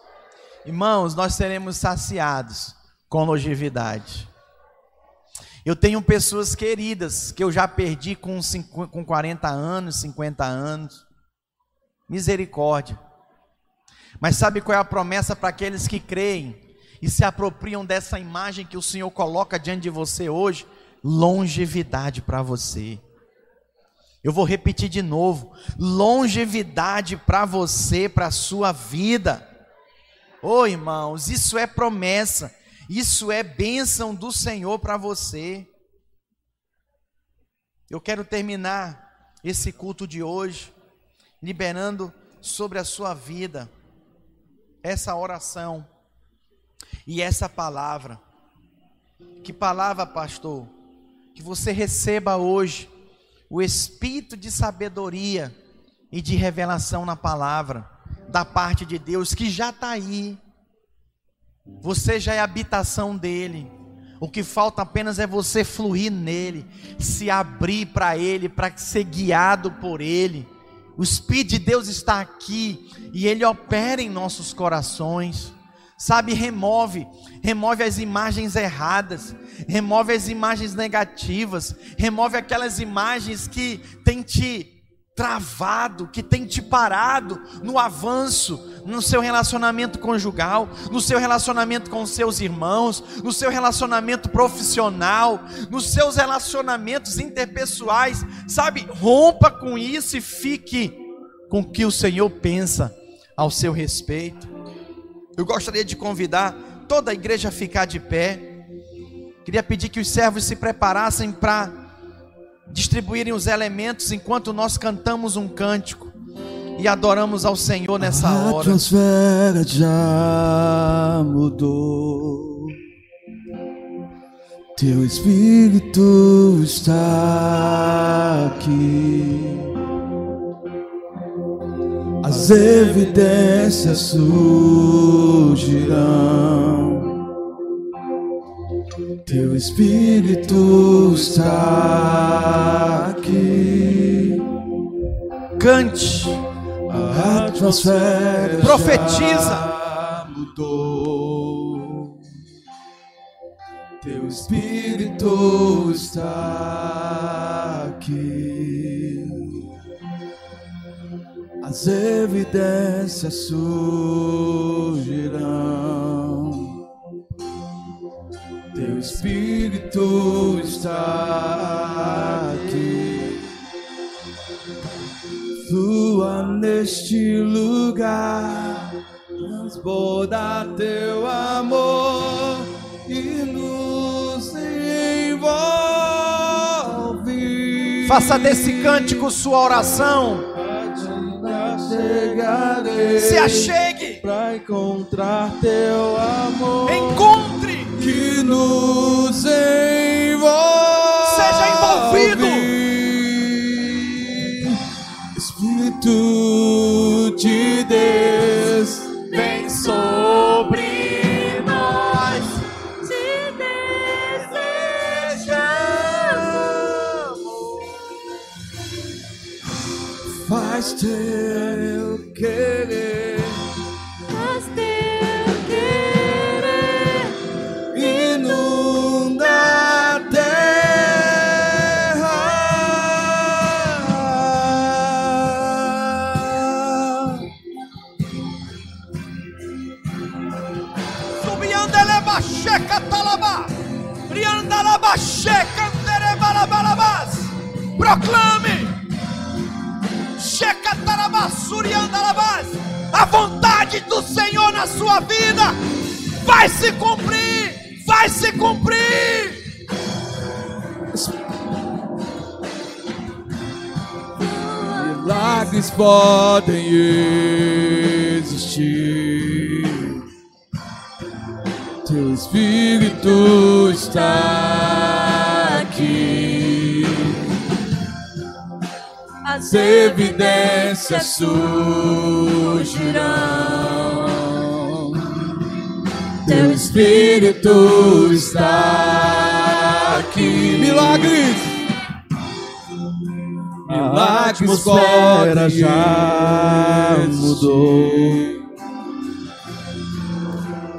Irmãos, nós seremos saciados com longevidade. Eu tenho pessoas queridas que eu já perdi com, 50, com 40 anos, 50 anos. Misericórdia. Mas sabe qual é a promessa para aqueles que creem e se apropriam dessa imagem que o Senhor coloca diante de você hoje? Longevidade para você. Eu vou repetir de novo: longevidade para você, para a sua vida. Ô oh, irmãos, isso é promessa, isso é bênção do Senhor para você. Eu quero terminar esse culto de hoje liberando sobre a sua vida essa oração e essa palavra. Que palavra, pastor? Que você receba hoje o espírito de sabedoria e de revelação na palavra da parte de Deus que já está aí. Você já é habitação dele. O que falta apenas é você fluir nele, se abrir para ele, para ser guiado por ele. O Espírito de Deus está aqui e ele opera em nossos corações. Sabe, remove, remove as imagens erradas, remove as imagens negativas, remove aquelas imagens que têm te travado, que tem te parado no avanço, no seu relacionamento conjugal, no seu relacionamento com seus irmãos, no seu relacionamento profissional, nos seus relacionamentos interpessoais, sabe? Rompa com isso e fique com o que o Senhor pensa ao seu respeito. Eu gostaria de convidar toda a igreja a ficar de pé. Queria pedir que os servos se preparassem para distribuírem os elementos enquanto nós cantamos um cântico e adoramos ao Senhor nessa A hora. atmosfera já mudou. Teu espírito está aqui. As evidências surgirão. Teu espírito está aqui. Cante, A atmosfera Profetiza. mudou. Teu espírito está aqui. As evidências surgirão. Teu espírito está aqui. Flua neste lugar, transborda teu amor e nos envolve. faça desse cântico sua oração. Chegarei Se achegue, pra encontrar teu amor encontre, que nos envolve. Seja envolvido. Espírito de Deus, vem sobre nós. Te desejamos, Faz teu querer Proclame. A vontade do Senhor na sua vida vai se cumprir, vai se cumprir. Milagres podem existir. Teu Espírito está As evidências surgirão. Teu Espírito está aqui. Milagres! Milagres podem já mudou.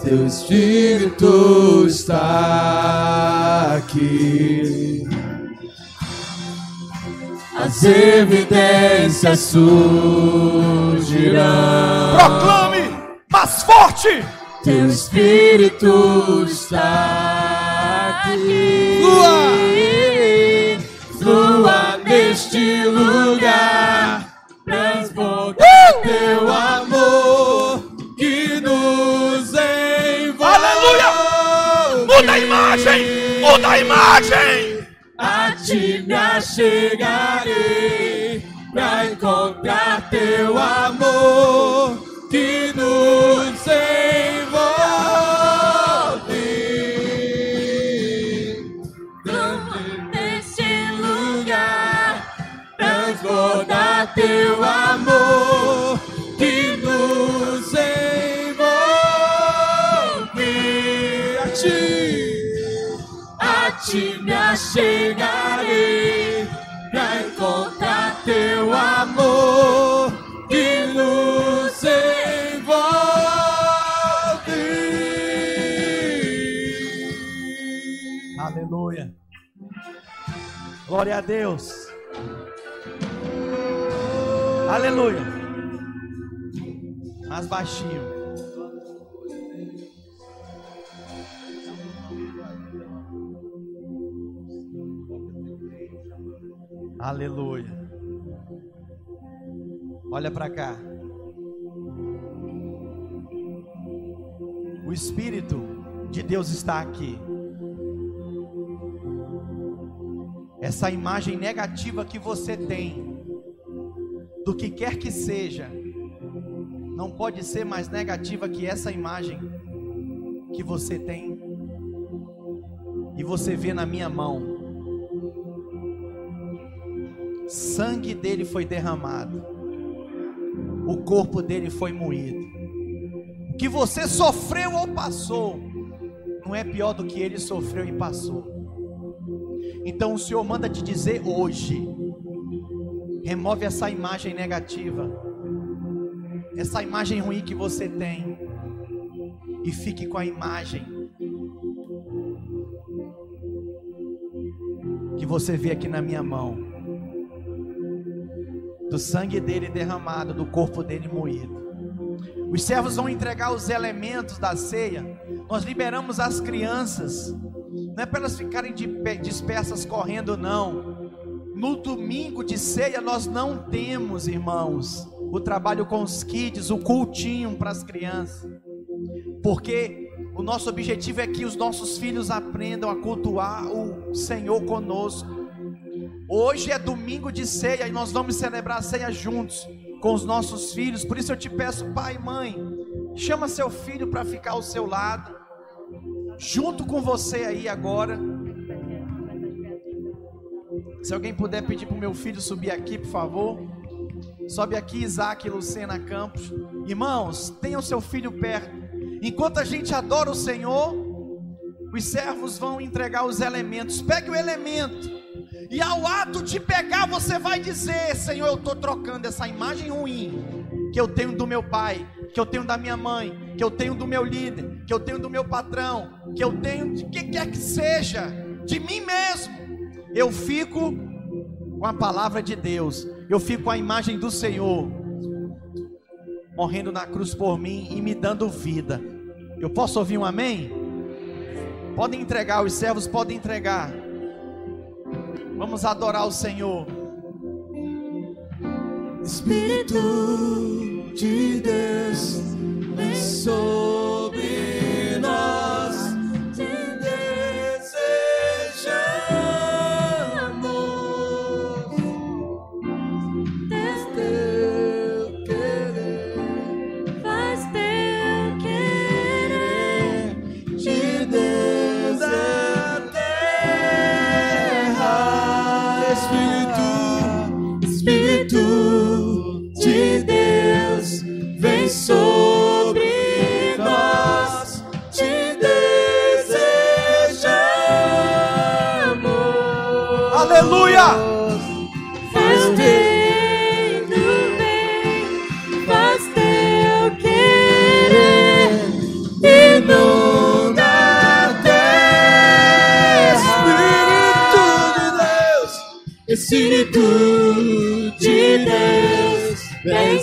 Teu Espírito está aqui. As evidências surgirão. Proclame mais forte. Teu Espírito está aqui. Flua! Flua neste lugar, transborda teu amor que nos envolve. Aleluia! Muda a imagem, muda a imagem. Ti me achegarei pra encontrar teu amor que nos envolve. neste lugar, transborda teu amor Glória a Deus. Aleluia. Mais baixinho. Aleluia. Olha para cá. O Espírito de Deus está aqui. Essa imagem negativa que você tem, do que quer que seja, não pode ser mais negativa que essa imagem que você tem e você vê na minha mão. Sangue dele foi derramado, o corpo dele foi moído. O que você sofreu ou passou, não é pior do que ele sofreu e passou. Então o Senhor manda te dizer hoje: remove essa imagem negativa, essa imagem ruim que você tem, e fique com a imagem que você vê aqui na minha mão, do sangue dele derramado, do corpo dele moído. Os servos vão entregar os elementos da ceia. Nós liberamos as crianças não é para elas ficarem de dispersas correndo, não. No domingo de ceia nós não temos, irmãos, o trabalho com os kids, o cultinho para as crianças. Porque o nosso objetivo é que os nossos filhos aprendam a cultuar o Senhor conosco. Hoje é domingo de ceia e nós vamos celebrar a ceia juntos com os nossos filhos. Por isso eu te peço, pai e mãe, chama seu filho para ficar ao seu lado junto com você aí agora. Se alguém puder pedir para o meu filho subir aqui, por favor. Sobe aqui, Isaac e Lucena Campos. Irmãos, tenham seu filho perto. Enquanto a gente adora o Senhor, os servos vão entregar os elementos. Pegue o elemento. E ao ato de pegar, você vai dizer: Senhor, eu estou trocando essa imagem ruim que eu tenho do meu pai, que eu tenho da minha mãe, que eu tenho do meu líder, que eu tenho do meu patrão, que eu tenho de que quer que seja, de mim mesmo. Eu fico com a palavra de Deus, eu fico com a imagem do Senhor, morrendo na cruz por mim e me dando vida. Eu posso ouvir um amém? Podem entregar, os servos podem entregar. Vamos adorar o Senhor. Espírito de Deus, vem sobre Aleluia! Faz teu bem. Faz teu querer. Inunda a terra. Espírito de Deus, vem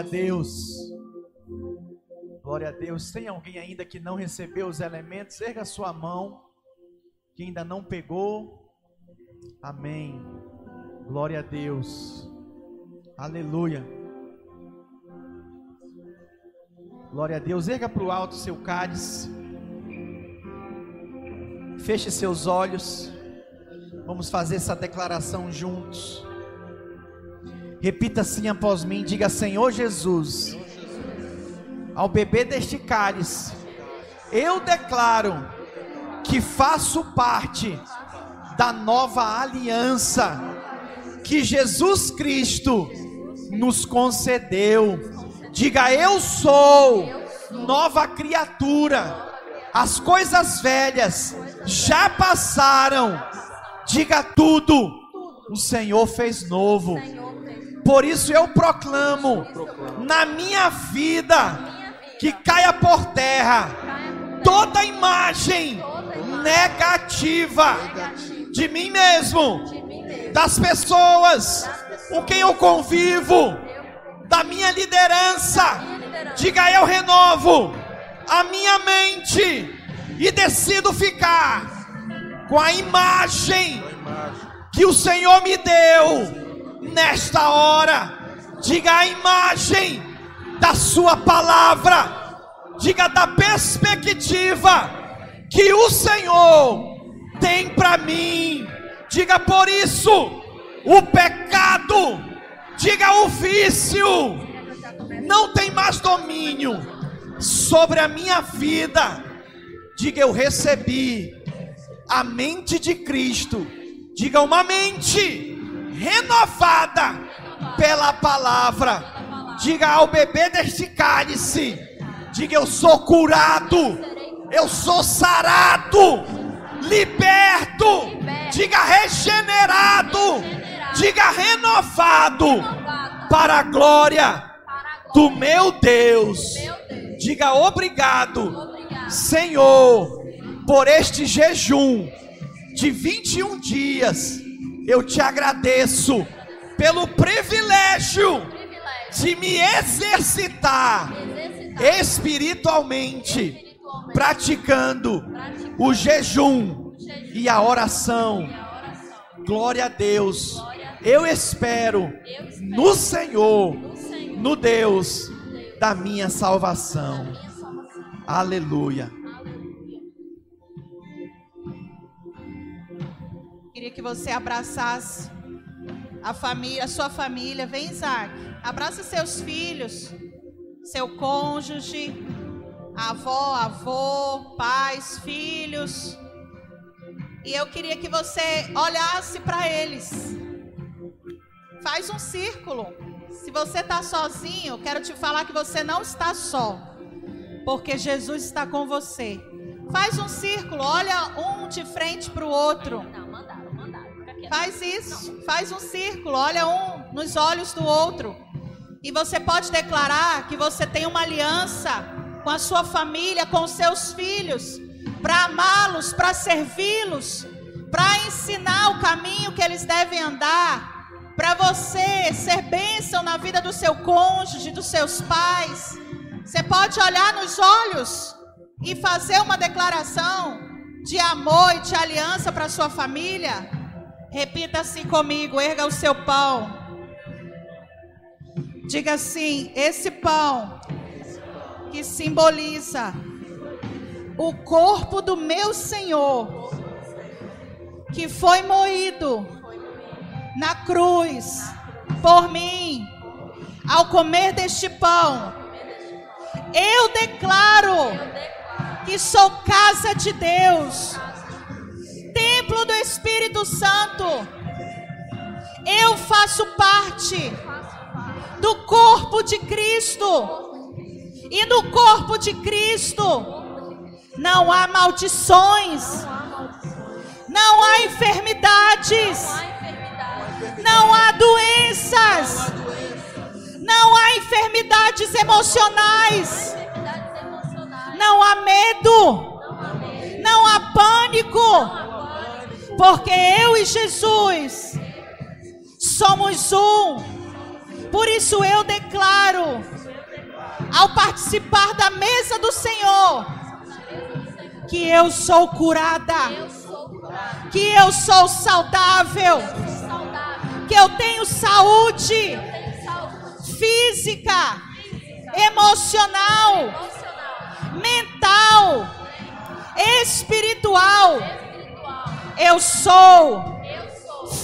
Glória a Deus. Glória a Deus. Tem alguém ainda que não recebeu os elementos? Erga sua mão. Que ainda não pegou. Amém. Glória a Deus. Aleluia. Glória a Deus. Erga para o alto seu cálice. Feche seus olhos. Vamos fazer essa declaração juntos. Repita assim após mim: diga, Senhor Jesus, ao beber deste cálice, eu declaro que faço parte da nova aliança que Jesus Cristo nos concedeu. Diga, eu sou nova criatura. As coisas velhas já passaram. Diga tudo. O Senhor fez novo. Por isso eu proclamo na minha vida que caia por terra toda imagem negativa de mim mesmo, das pessoas com quem eu convivo, da minha liderança. Diga eu renovo a minha mente e decido ficar com a imagem que o Senhor me deu nesta hora. Diga a imagem da Sua palavra, diga da perspectiva que o Senhor tem para mim. Diga por isso, o pecado, diga o vício, não tem mais domínio sobre a minha vida. Diga eu recebi a mente de Cristo. Diga uma mente renovada pela palavra. Diga ao beber deste cálice. Diga eu sou curado. Eu sou sarado. Liberto. Diga regenerado. Diga renovado. Para a glória do meu Deus. Diga obrigado, Senhor, por este jejum de 21 dias. Eu te agradeço pelo privilégio de me exercitar espiritualmente, praticando o jejum e a oração. Glória a Deus. Eu espero no Senhor, no Deus da minha salvação. Aleluia. Queria que você abraçasse a família, a sua família. Vem, Isaac. Abraça seus filhos, seu cônjuge, avó, avô, pais, filhos. E eu queria que você olhasse para eles. Faz um círculo. Se você está sozinho, quero te falar que você não está só, porque Jesus está com você. Faz um círculo, olha um de frente para o outro. Faz isso, faz um círculo, olha um nos olhos do outro. E você pode declarar que você tem uma aliança com a sua família, com os seus filhos, para amá-los, para servi-los, para ensinar o caminho que eles devem andar, para você ser bênção na vida do seu cônjuge, dos seus pais. Você pode olhar nos olhos e fazer uma declaração de amor e de aliança para sua família. Repita assim comigo, erga o seu pão. Diga assim: esse pão que simboliza o corpo do meu Senhor, que foi moído na cruz por mim, ao comer deste pão, eu declaro que sou casa de Deus, templo do Espírito Santo. Eu faço parte do corpo de Cristo. E no corpo de Cristo não há maldições, não há enfermidades, não há doenças, não há enfermidades emocionais, não há medo, não há pânico, porque eu e Jesus somos um. Por isso eu declaro, ao participar da mesa do Senhor, que eu sou curada, que eu sou saudável, que eu tenho saúde física, emocional, mental, espiritual. Eu sou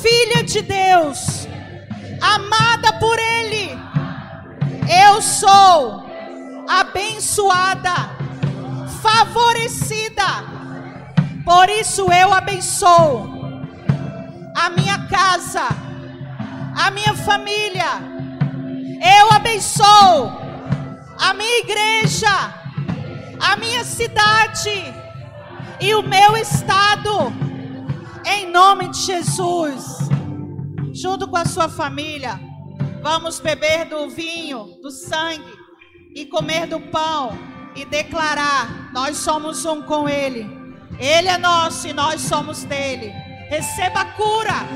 filha de Deus, amada por Ele. Eu sou abençoada, favorecida. Por isso eu abençoo a minha casa, a minha família. Eu abençoo a minha igreja, a minha cidade e o meu estado. Em nome de Jesus. Junto com a sua família, vamos beber do vinho, do sangue e comer do pão e declarar: nós somos um com Ele. Ele é nosso e nós somos dele. Receba cura,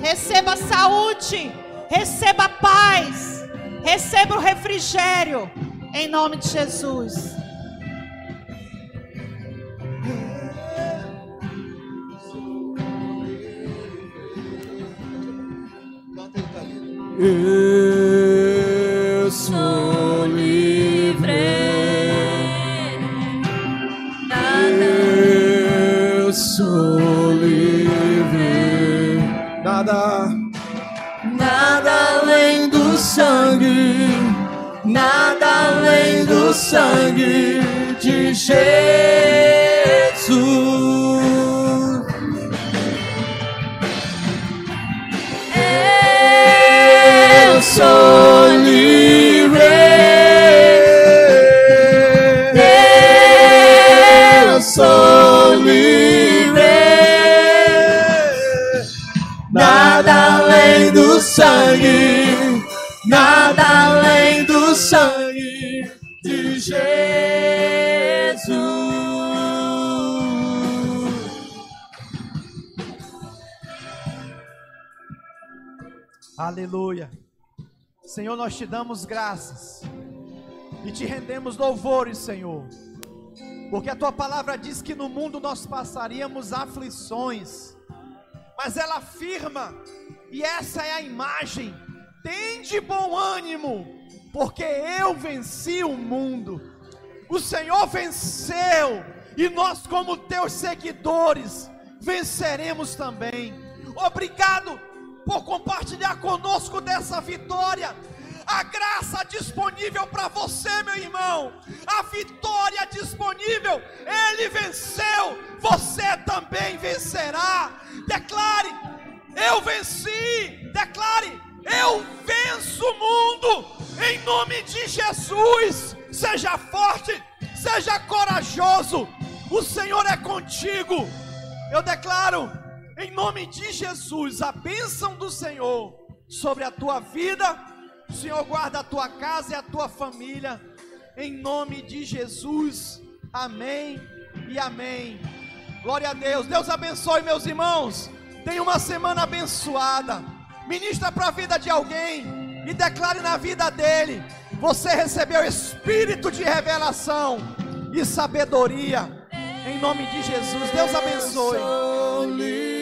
receba saúde, receba paz, receba o refrigério, em nome de Jesus. Eu sou livre. Eu sou livre. Nada, nada além do sangue. Nada além do sangue de Jesus. Sou livre. Eu. Nada além do sangue, nada além do sangue de Jesus. Aleluia. Senhor, nós te damos graças e te rendemos louvores, Senhor. Porque a tua palavra diz que no mundo nós passaríamos aflições, mas ela afirma, e essa é a imagem: tem de bom ânimo, porque eu venci o mundo. O Senhor venceu, e nós, como teus seguidores, venceremos também. Obrigado por compartilhar conosco dessa vitória. A graça disponível para você, meu irmão. A vitória disponível. Ele venceu. Você também vencerá. Declare: Eu venci. Declare: Eu venço o mundo. Em nome de Jesus. Seja forte. Seja corajoso. O Senhor é contigo. Eu declaro em nome de Jesus, a bênção do Senhor sobre a tua vida. O Senhor guarda a tua casa e a tua família. Em nome de Jesus. Amém e amém. Glória a Deus. Deus abençoe meus irmãos. Tenha uma semana abençoada. Ministra para a vida de alguém e declare na vida dele: você recebeu espírito de revelação e sabedoria. Em nome de Jesus. Deus abençoe.